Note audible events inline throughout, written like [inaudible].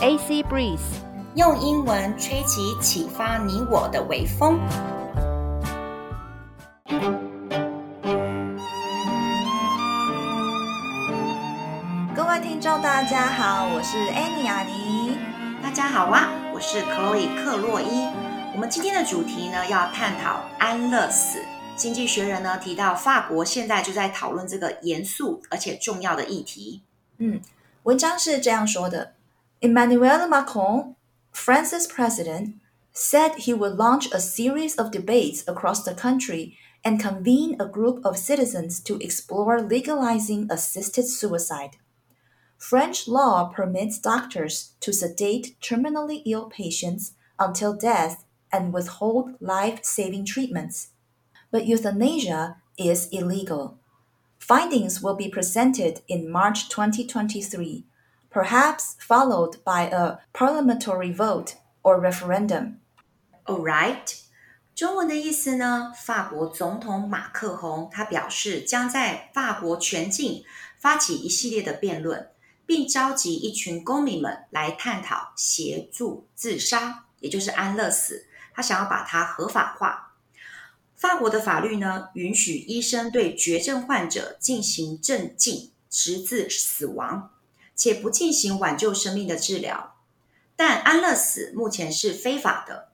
AC Breeze，用英文吹起启发你我的微风。各位听众，大家好，我是 Annie 阿妮。大家好啊，我是 Chloe 克洛伊。我们今天的主题呢，要探讨安乐死。经济学人呢提到，法国现在就在讨论这个严肃而且重要的议题。嗯，文章是这样说的：Emmanuel Macron, France's president, said he would launch a series of debates across the country and convene a group of citizens to explore legalizing assisted suicide. French law permits doctors to sedate terminally ill patients until death and withhold life-saving treatments, but euthanasia is illegal. Findings will be presented in March 2023, perhaps followed by a parliamentary vote or referendum. All right，中文的意思呢？法国总统马克宏他表示，将在法国全境发起一系列的辩论，并召集一群公民们来探讨协助自杀，也就是安乐死。他想要把它合法化。法国的法律呢，允许医生对绝症患者进行镇静，直至死亡，且不进行挽救生命的治疗。但安乐死目前是非法的。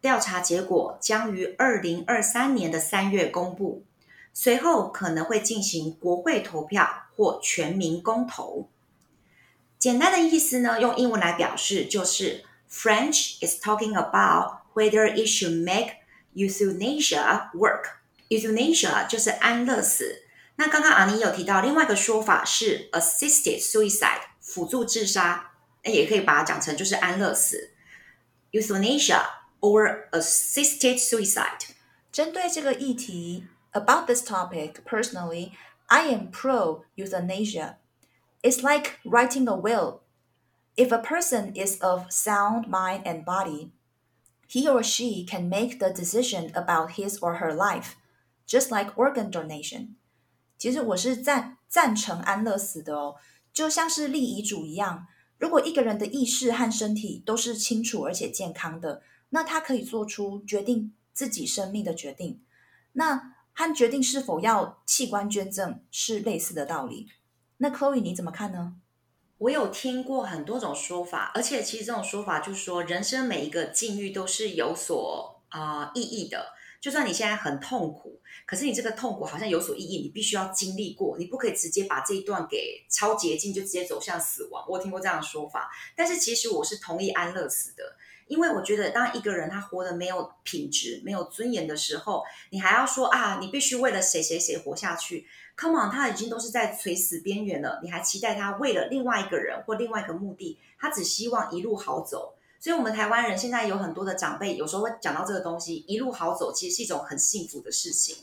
调查结果将于二零二三年的三月公布，随后可能会进行国会投票或全民公投。简单的意思呢，用英文来表示就是 French is talking about whether it should make Euthanasia work. Euthanasia 就是安乐死。那刚刚阿妮有提到另外一个说法是 assisted suicide，辅助自杀，那也可以把它讲成就是安乐死。Euthanasia or assisted suicide。针对这个议题，about this topic, personally, I am pro euthanasia. It's like writing a will. If a person is of sound mind and body, he or she can make the decision about his or her life, just like organ donation. 其实我是赞赞成安乐死的哦，就像是立遗嘱一样。如果一个人的意识和身体都是清楚而且健康的，那他可以做出决定自己生命的决定。那和决定是否要器官捐赠是类似的道理。那 Chloe 你怎么看呢？我有听过很多种说法，而且其实这种说法就是说，人生每一个境遇都是有所啊、意义的。就算你现在很痛苦，可是你这个痛苦好像有所意义，你必须要经历过，你不可以直接把这一段给超捷径，就直接走向死亡。我听过这样的说法，但是其实我是同意安乐死的，因为我觉得当一个人他活得没有品质、没有尊严的时候，你还要说啊，你必须为了谁谁谁活下去。Come on，他已经都是在垂死边缘了，你还期待他为了另外一个人或另外一个目的，他只希望一路好走。所以，我们台湾人现在有很多的长辈，有时候会讲到这个东西，一路好走其实是一种很幸福的事情。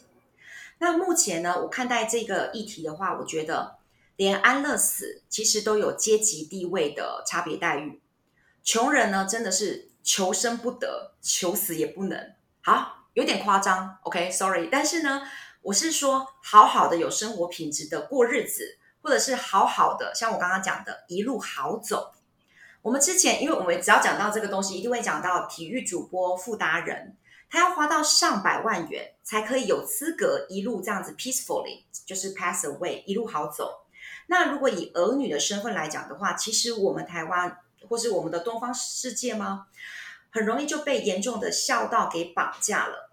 那目前呢，我看待这个议题的话，我觉得连安乐死其实都有阶级地位的差别待遇。穷人呢，真的是求生不得，求死也不能。好，有点夸张，OK，Sorry，但是呢。我是说，好好的有生活品质的过日子，或者是好好的，像我刚刚讲的，一路好走。我们之前，因为我们只要讲到这个东西，一定会讲到体育主播富达人，他要花到上百万元才可以有资格一路这样子 peacefully，就是 pass away，一路好走。那如果以儿女的身份来讲的话，其实我们台湾或是我们的东方世界吗，很容易就被严重的孝道给绑架了。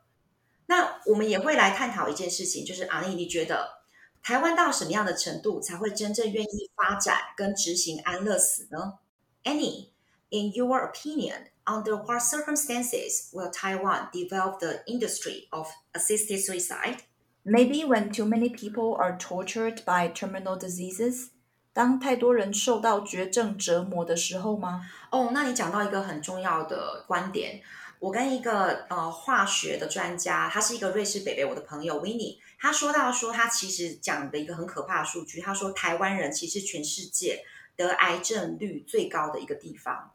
那我们也会来探讨一件事情，就是阿妮，你觉得台湾到什么样的程度才会真正愿意发展跟执行安乐死呢 ？Annie，in your opinion, under what circumstances will Taiwan develop the industry of assisted suicide? Maybe when too many people are tortured by terminal diseases，当太多人受到绝症折磨的时候吗？哦，oh, 那你讲到一个很重要的观点。我跟一个呃化学的专家，他是一个瑞士北北，我的朋友 Winnie，他说到说他其实讲的一个很可怕的数据，他说台湾人其实全世界 得癌症率最高的一个地方。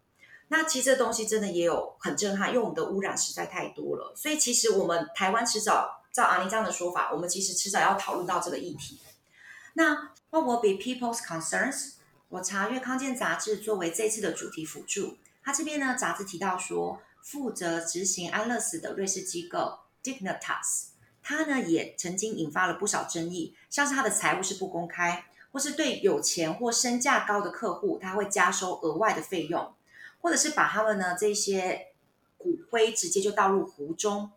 那其实这东西真的也有很震撼，因为我们的污染实在太多了，所以其实我们台湾迟早照阿妮这样的说法，我们其实迟早要讨论到这个议题。那 What will be people's concerns? 我查阅康健杂志作为这次的主题辅助，它这边呢，杂志提到说，负责执行安乐死的瑞士机构 Dignitas，它呢也曾经引发了不少争议，像是它的财务是不公开，或是对有钱或身价高的客户，他会加收额外的费用，或者是把他们呢这些骨灰直接就倒入湖中，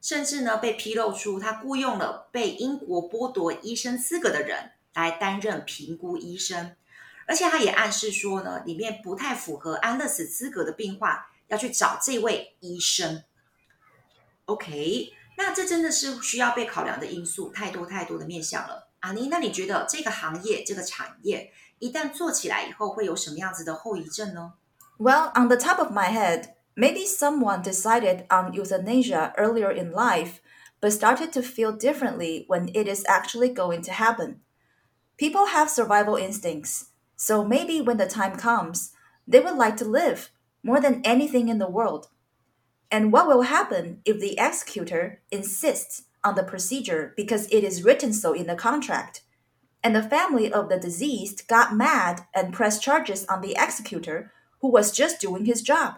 甚至呢被披露出他雇佣了被英国剥夺医生资格的人来担任评估医生。而且他也暗示说呢，里面不太符合安乐死资格的病患要去找这位医生。OK，那这真的是需要被考量的因素，太多太多的面向了。阿妮，那你觉得这个行业、这个产业一旦做起来以后，会有什么样子的后遗症呢？Well, on the top of my head, maybe someone decided on euthanasia earlier in life, but started to feel differently when it is actually going to happen. People have survival instincts. So maybe when the time comes, they would like to live more than anything in the world. And what will happen if the executor insists on the procedure because it is written so in the contract? And the family of the deceased got mad and pressed charges on the executor who was just doing his job.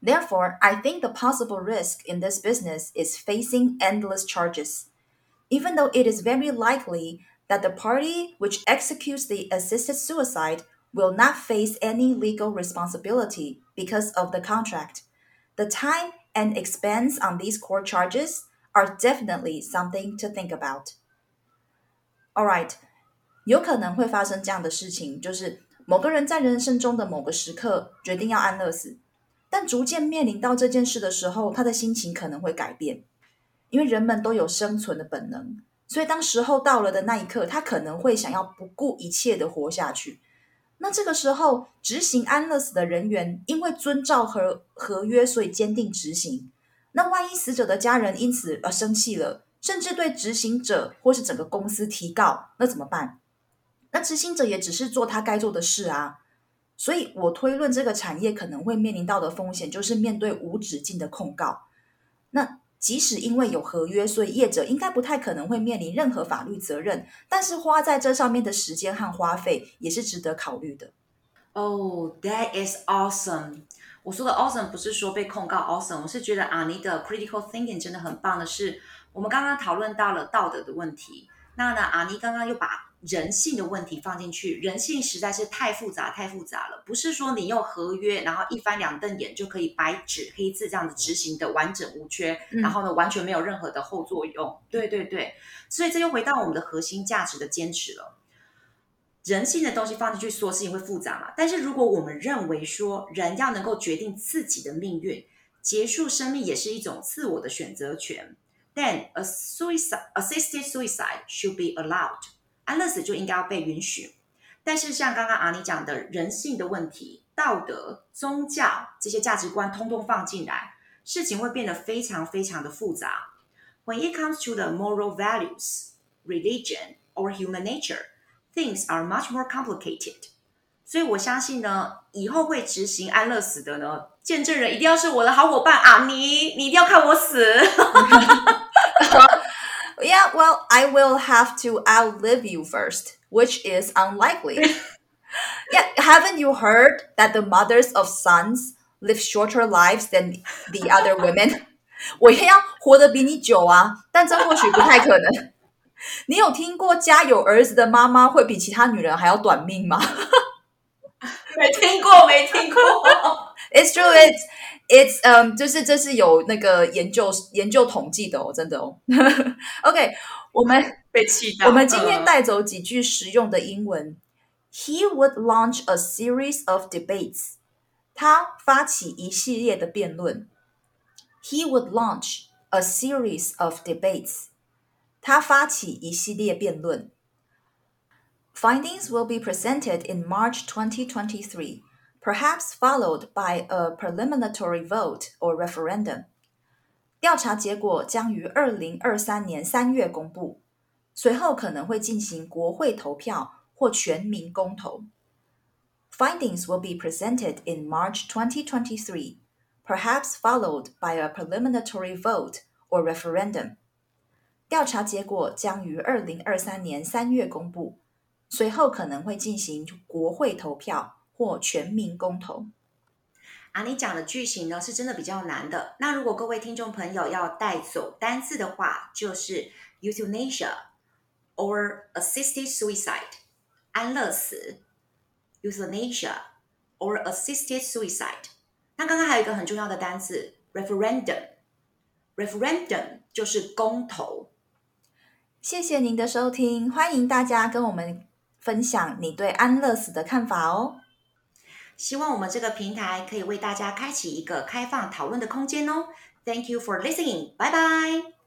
Therefore, I think the possible risk in this business is facing endless charges. Even though it is very likely that the party which executes the assisted suicide will not face any legal responsibility because of the contract. The time and expense on these court charges are definitely something to think about. All right，有可能会发生这样的事情，就是某个人在人生中的某个时刻决定要安乐死，但逐渐面临到这件事的时候，他的心情可能会改变，因为人们都有生存的本能。所以，当时候到了的那一刻，他可能会想要不顾一切的活下去。那这个时候，执行安乐死的人员因为遵照合合约，所以坚定执行。那万一死者的家人因此而生气了，甚至对执行者或是整个公司提告，那怎么办？那执行者也只是做他该做的事啊。所以我推论，这个产业可能会面临到的风险，就是面对无止境的控告。那。即使因为有合约，所以业者应该不太可能会面临任何法律责任。但是花在这上面的时间和花费也是值得考虑的。Oh, that is awesome！我说的 awesome 不是说被控告 awesome，我是觉得阿尼的 critical thinking 真的很棒的是，我们刚刚讨论到了道德的问题，那呢，阿尼刚刚又把。人性的问题放进去，人性实在是太复杂，太复杂了。不是说你用合约，然后一翻两瞪眼就可以白纸黑字这样子执行的完整无缺，然后呢，完全没有任何的后作用。对对对，所以这又回到我们的核心价值的坚持了。人性的东西放进去，说事情会复杂嘛？但是如果我们认为说人要能够决定自己的命运，结束生命也是一种自我的选择权，then a suicide, assisted suicide should be allowed. 安乐死就应该要被允许，但是像刚刚阿妮讲的人性的问题、道德、宗教这些价值观通通放进来，事情会变得非常非常的复杂。When it comes to the moral values, religion or human nature, things are much more complicated. 所以我相信呢，以后会执行安乐死的呢，见证人一定要是我的好伙伴阿妮，你一定要看我死。 Yeah, [laughs] well, I will have to outlive you first, which is unlikely. [laughs] yeah, haven't you heard that the mothers of sons live shorter lives than the other women? [laughs] 我也要活得比你久啊，但这或许不太可能。 你有听过家有儿子的妈妈会比其他女人还要短命吗？没听过，没听过。It's true. It's It's um，就是这是有那个研究研究统计的哦，真的哦。OK，我们被气到。我们今天带走几句实用的英文。He would launch a series of debates。他发起一系列的辩论。He would launch a series of debates。他发起一系列辩论。Findings will be presented in March 2023。Perhaps followed by a preliminary vote or referendum。调查结果将于二零二三年三月公布，随后可能会进行国会投票或全民公投。Findings will be presented in March 2023, perhaps followed by a preliminary vote or referendum。 调查结果将于二零二三年三月公布，随后可能会进行国会投票或全民公投。啊，你讲的句型呢是真的比较难的。那如果各位听众朋友要带走单字的话，就是 euthanasia or assisted suicide，安乐死，euthanasia or assisted suicide。那刚刚还有一个很重要的单字 referendum，referendum 就是公投。谢谢您的收听，欢迎大家跟我们分享你对安乐死的看法哦。希望我们这个平台可以为大家开启一个开放讨论的空间哦。Thank you for listening. 拜拜